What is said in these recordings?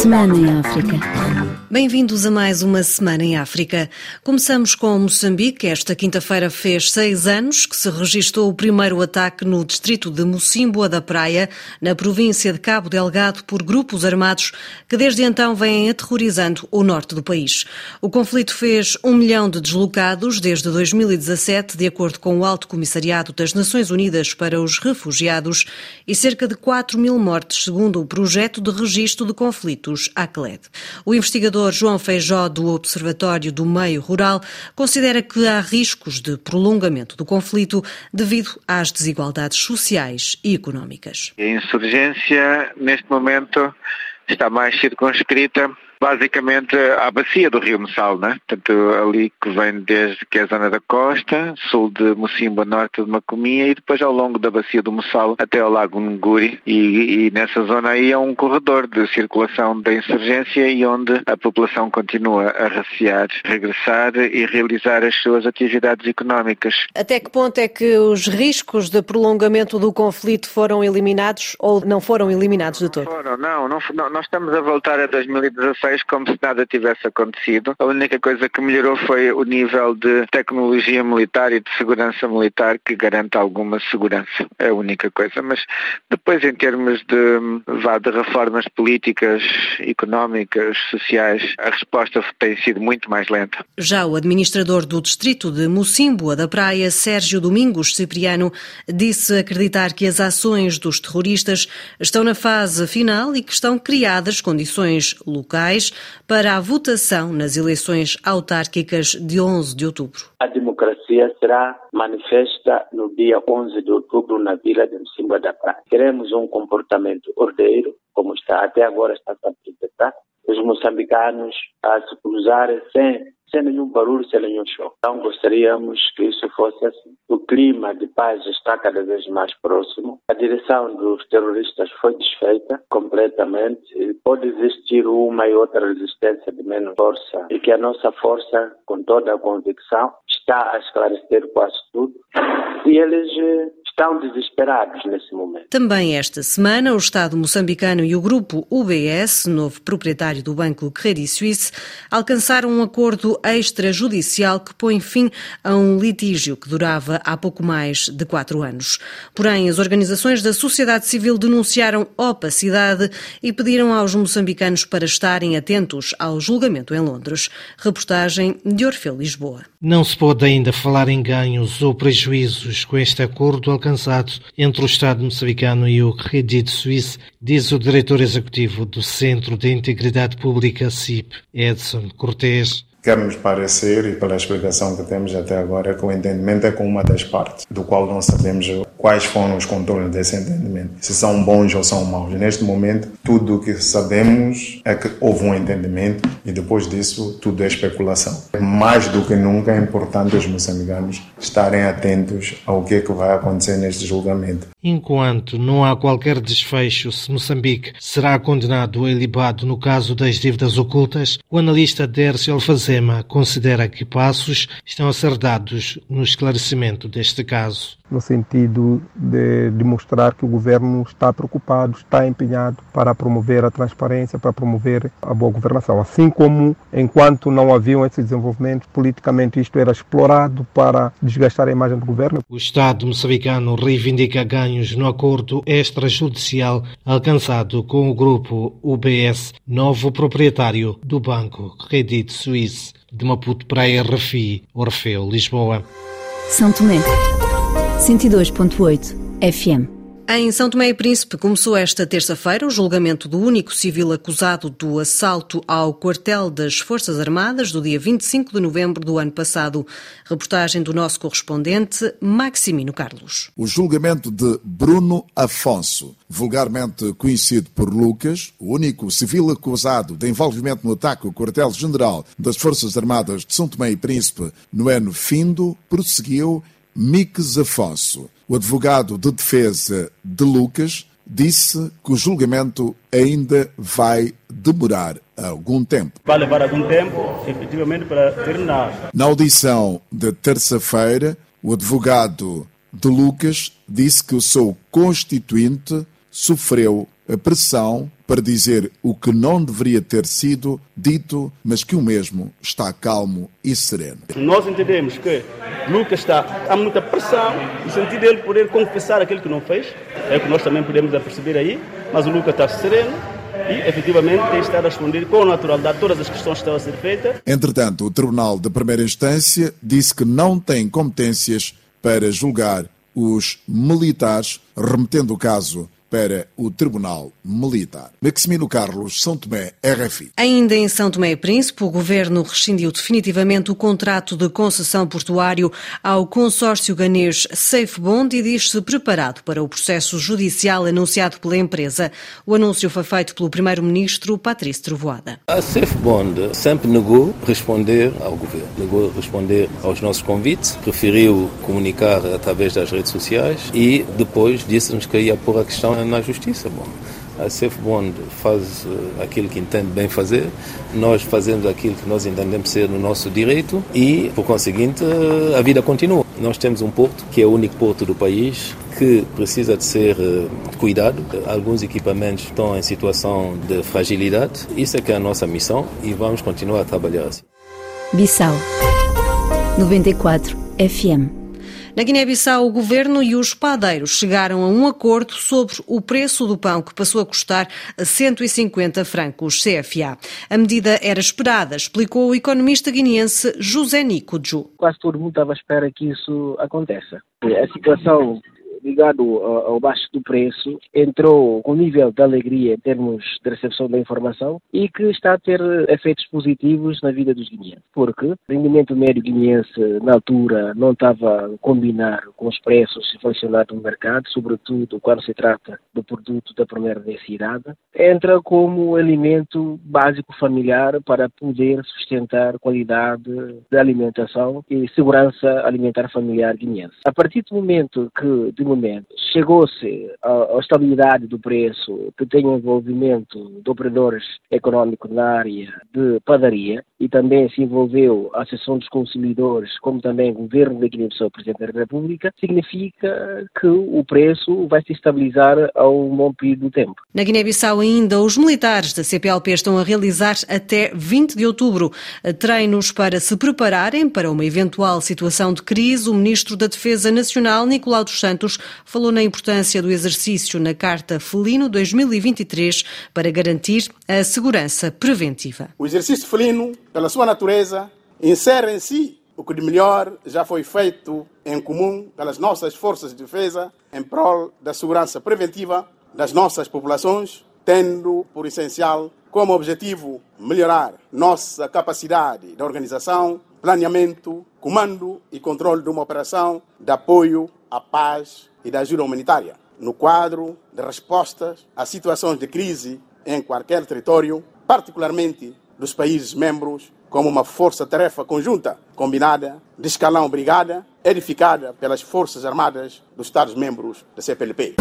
Semana em África. Bem-vindos a mais uma Semana em África. Começamos com Moçambique. Esta quinta-feira fez seis anos que se registrou o primeiro ataque no distrito de Mocimboa da Praia, na província de Cabo Delgado, por grupos armados que desde então vêm aterrorizando o norte do país. O conflito fez um milhão de deslocados desde 2017, de acordo com o Alto Comissariado das Nações Unidas para os Refugiados, e cerca de 4 mil mortes, segundo o projeto de registro de conflitos ACLED. O investigador investigador João Feijó, do Observatório do Meio Rural, considera que há riscos de prolongamento do conflito devido às desigualdades sociais e económicas. A insurgência, neste momento, está mais circunscrita basicamente à bacia do Rio Messal, né? Portanto, ali que vem desde que é a zona da costa, sul de Mocimba, norte de Macomia e depois ao longo da bacia do Messal até ao lago Nguri e, e, nessa zona aí é um corredor de circulação da insurgência e onde a população continua a recear, regressar e realizar as suas atividades económicas. Até que ponto é que os riscos de prolongamento do conflito foram eliminados ou não foram eliminados de todo? Não foram, não, não, não nós estamos a voltar a 2016 como se nada tivesse acontecido. A única coisa que melhorou foi o nível de tecnologia militar e de segurança militar que garante alguma segurança. É a única coisa. Mas depois, em termos de, vá, de reformas políticas, económicas, sociais, a resposta tem sido muito mais lenta. Já o administrador do distrito de Mocimboa da Praia, Sérgio Domingos Cipriano, disse acreditar que as ações dos terroristas estão na fase final e que estão criadas condições locais para a votação nas eleições autárquicas de 11 de outubro. A democracia será manifesta no dia 11 de outubro na Vila de Mcimba da Praia. Queremos um comportamento ordeiro, como está até agora está a apresentar. Os moçambicanos a se cruzarem sem sem nenhum barulho, sem nenhum show. Então gostaríamos que isso fosse assim. O clima de paz está cada vez mais próximo. A direção dos terroristas foi desfeita completamente. Pode existir uma e outra resistência de menos força e que a nossa força, com toda a convicção, está a esclarecer quase tudo. E eles eh, estão desesperados nesse momento. Também esta semana, o Estado moçambicano e o grupo UBS, novo proprietário do Banco Credit Suisse, alcançaram um acordo extrajudicial que põe fim a um litígio que durava há pouco mais de quatro anos. Porém, as organizações da sociedade civil denunciaram opacidade e pediram aos moçambicanos para estarem atentos ao julgamento em Londres. Reportagem de Orfeu Lisboa. Não se pode ainda falar em ganhos ou prejuízos com este acordo alcançado entre o Estado moçambicano e o Credit Suisse, diz o diretor executivo do Centro de Integridade Pública CIP, Edson Cortés. Quer-nos parecer, e pela explicação que temos até agora, que o entendimento é com uma das partes, do qual não sabemos quais foram os contornos desse entendimento, se são bons ou são maus. Neste momento, tudo o que sabemos é que houve um entendimento e depois disso tudo é especulação. Mais do que nunca é importante os moçambicanos estarem atentos ao que é que vai acontecer neste julgamento. Enquanto não há qualquer desfecho se Moçambique será condenado ou ilibado no caso das dívidas ocultas, o analista Dércio Alfazema considera que passos estão a ser dados no esclarecimento deste caso no sentido de demonstrar que o governo está preocupado, está empenhado para promover a transparência, para promover a boa governação. Assim como, enquanto não haviam esses desenvolvimentos, politicamente isto era explorado para desgastar a imagem do governo. O Estado moçambicano reivindica ganhos no acordo extrajudicial alcançado com o grupo UBS, novo proprietário do banco Credit Suisse de Maputo para a RFI, Orfeu, Lisboa. São Tomé. 102.8 FM. Em São Tomé e Príncipe começou esta terça-feira o julgamento do único civil acusado do assalto ao quartel das Forças Armadas do dia 25 de novembro do ano passado. Reportagem do nosso correspondente Maximino Carlos. O julgamento de Bruno Afonso, vulgarmente conhecido por Lucas, o único civil acusado de envolvimento no ataque ao quartel-general das Forças Armadas de São Tomé e Príncipe no ano findo, prosseguiu Miques Afonso. O advogado de defesa de Lucas disse que o julgamento ainda vai demorar algum tempo. Vai levar algum tempo, efetivamente, para terminar. Na audição de terça-feira, o advogado de Lucas disse que o seu constituinte sofreu pressão para dizer o que não deveria ter sido dito, mas que o mesmo está calmo e sereno. Nós entendemos que Lucas está há muita pressão no sentido dele poder confessar aquilo que não fez, é o que nós também podemos perceber aí, mas o Lucas está sereno e efetivamente tem estado a responder com naturalidade todas as questões que estão a ser feitas. Entretanto, o Tribunal de Primeira Instância disse que não tem competências para julgar os militares, remetendo o caso para o Tribunal Militar. Maximino Carlos, São Tomé, RFI. Ainda em São Tomé e Príncipe, o governo rescindiu definitivamente o contrato de concessão portuário ao consórcio ganês Safe Bond e diz-se preparado para o processo judicial anunciado pela empresa. O anúncio foi feito pelo primeiro-ministro Patrício Trovoada. A Safe Bond sempre negou responder ao governo, negou responder aos nossos convites, preferiu comunicar através das redes sociais e depois disse-nos que ia pôr a questão na justiça. Bom, a Bond faz uh, aquilo que entende bem fazer, nós fazemos aquilo que nós entendemos ser no nosso direito e, por conseguinte, uh, a vida continua. Nós temos um porto que é o único porto do país que precisa de ser uh, cuidado. Alguns equipamentos estão em situação de fragilidade. Isso é que é a nossa missão e vamos continuar a trabalhar assim. Bissau 94 FM na Guiné-Bissau, o governo e os padeiros chegaram a um acordo sobre o preço do pão, que passou a custar 150 francos CFA. A medida era esperada, explicou o economista guineense José Nico Ju. Quase todo mundo estava à espera que isso aconteça. A situação ligado ao baixo do preço, entrou com nível de alegria em termos de recepção da informação e que está a ter efeitos positivos na vida dos guineenses, porque o rendimento médio guineense na altura não estava a combinar com os preços inflacionados no mercado, sobretudo quando se trata do produto da primeira necessidade, entra como alimento básico familiar para poder sustentar qualidade de alimentação e segurança alimentar familiar guineense. A partir do momento que momento chegou-se à, estabilidade do preço que tem envolvimento de operadores económicos na área de padaria e também se envolveu a Associação dos Consumidores, como também o Governo da Guiné-Bissau, Presidente da República, significa que o preço vai se estabilizar ao longo período do tempo. Na Guiné-Bissau ainda, os militares da CPLP estão a realizar até 20 de outubro treinos para se prepararem para uma eventual situação de crise. O Ministro da Defesa Nacional, Nicolau dos Santos, falou na importância do exercício na Carta Felino 2023 para garantir a segurança preventiva. O exercício felino, pela sua natureza, insere em si o que de melhor já foi feito em comum pelas nossas forças de defesa em prol da segurança preventiva das nossas populações, tendo por essencial como objetivo melhorar nossa capacidade de organização, planeamento, comando e controle de uma operação de apoio à paz e da ajuda humanitária, no quadro de respostas a situações de crise em qualquer território, particularmente dos países membros, como uma força-tarefa conjunta, combinada, de escalão brigada, edificada pelas Forças Armadas dos Estados-membros da CPLP.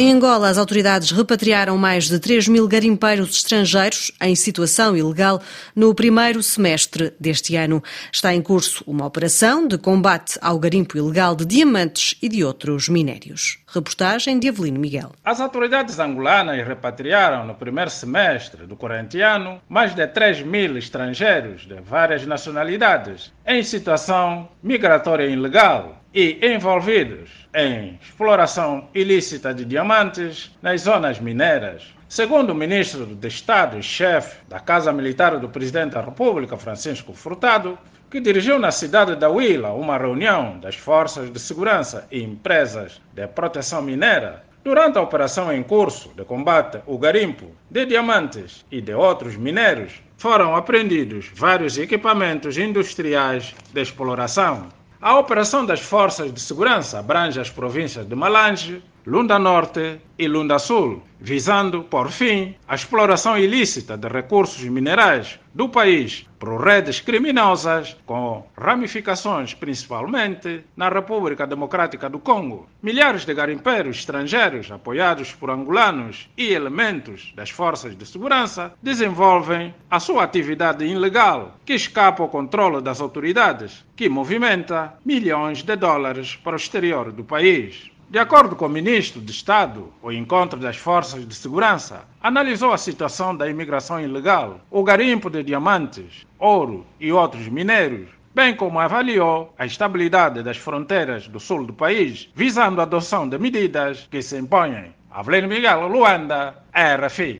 Em Angola, as autoridades repatriaram mais de 3 mil garimpeiros estrangeiros em situação ilegal no primeiro semestre deste ano. Está em curso uma operação de combate ao garimpo ilegal de diamantes e de outros minérios. Reportagem de Avelino Miguel. As autoridades angolanas repatriaram no primeiro semestre do corrente ano mais de 3 mil estrangeiros de várias nacionalidades em situação migratória ilegal e envolvidos em exploração ilícita de diamantes nas zonas mineiras. Segundo o ministro de Estado e chefe da Casa Militar do Presidente da República, Francisco Furtado, que dirigiu na cidade da Huila uma reunião das forças de segurança e empresas de proteção mineira Durante a operação em curso de combate ao garimpo de diamantes e de outros minérios, foram apreendidos vários equipamentos industriais de exploração. A operação das forças de segurança abrange as províncias de Malange, Lunda Norte e Lunda Sul, visando, por fim, a exploração ilícita de recursos minerais do país por redes criminosas com ramificações principalmente na República Democrática do Congo. Milhares de garimpeiros estrangeiros apoiados por angolanos e elementos das forças de segurança desenvolvem a sua atividade ilegal que escapa ao controle das autoridades, que movimenta milhões de dólares para o exterior do país. De acordo com o ministro de Estado, o encontro das forças de segurança analisou a situação da imigração ilegal, o garimpo de diamantes, ouro e outros minérios, bem como avaliou a estabilidade das fronteiras do sul do país, visando a adoção de medidas que se impõem. Avelino Miguel, Luanda, RFI.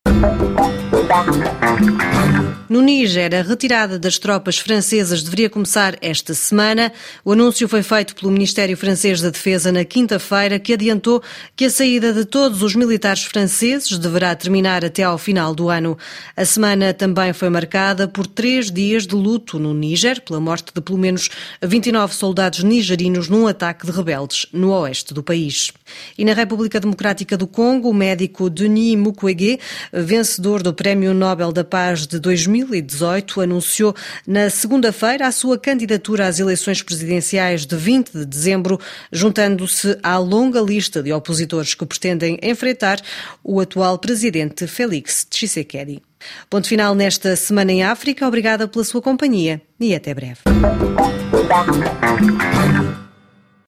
No Níger, a retirada das tropas francesas deveria começar esta semana. O anúncio foi feito pelo Ministério Francês da Defesa na quinta-feira, que adiantou que a saída de todos os militares franceses deverá terminar até ao final do ano. A semana também foi marcada por três dias de luto no Níger, pela morte de pelo menos 29 soldados nigerinos num ataque de rebeldes no oeste do país. E na República Democrática do Congo, o médico Denis Mukwege, vencedor do Prémio Nobel da Paz de 2000, 2018 anunciou na segunda-feira a sua candidatura às eleições presidenciais de 20 de dezembro, juntando-se à longa lista de opositores que pretendem enfrentar o atual presidente Félix Tshisekedi. Ponto final nesta Semana em África. Obrigada pela sua companhia e até breve.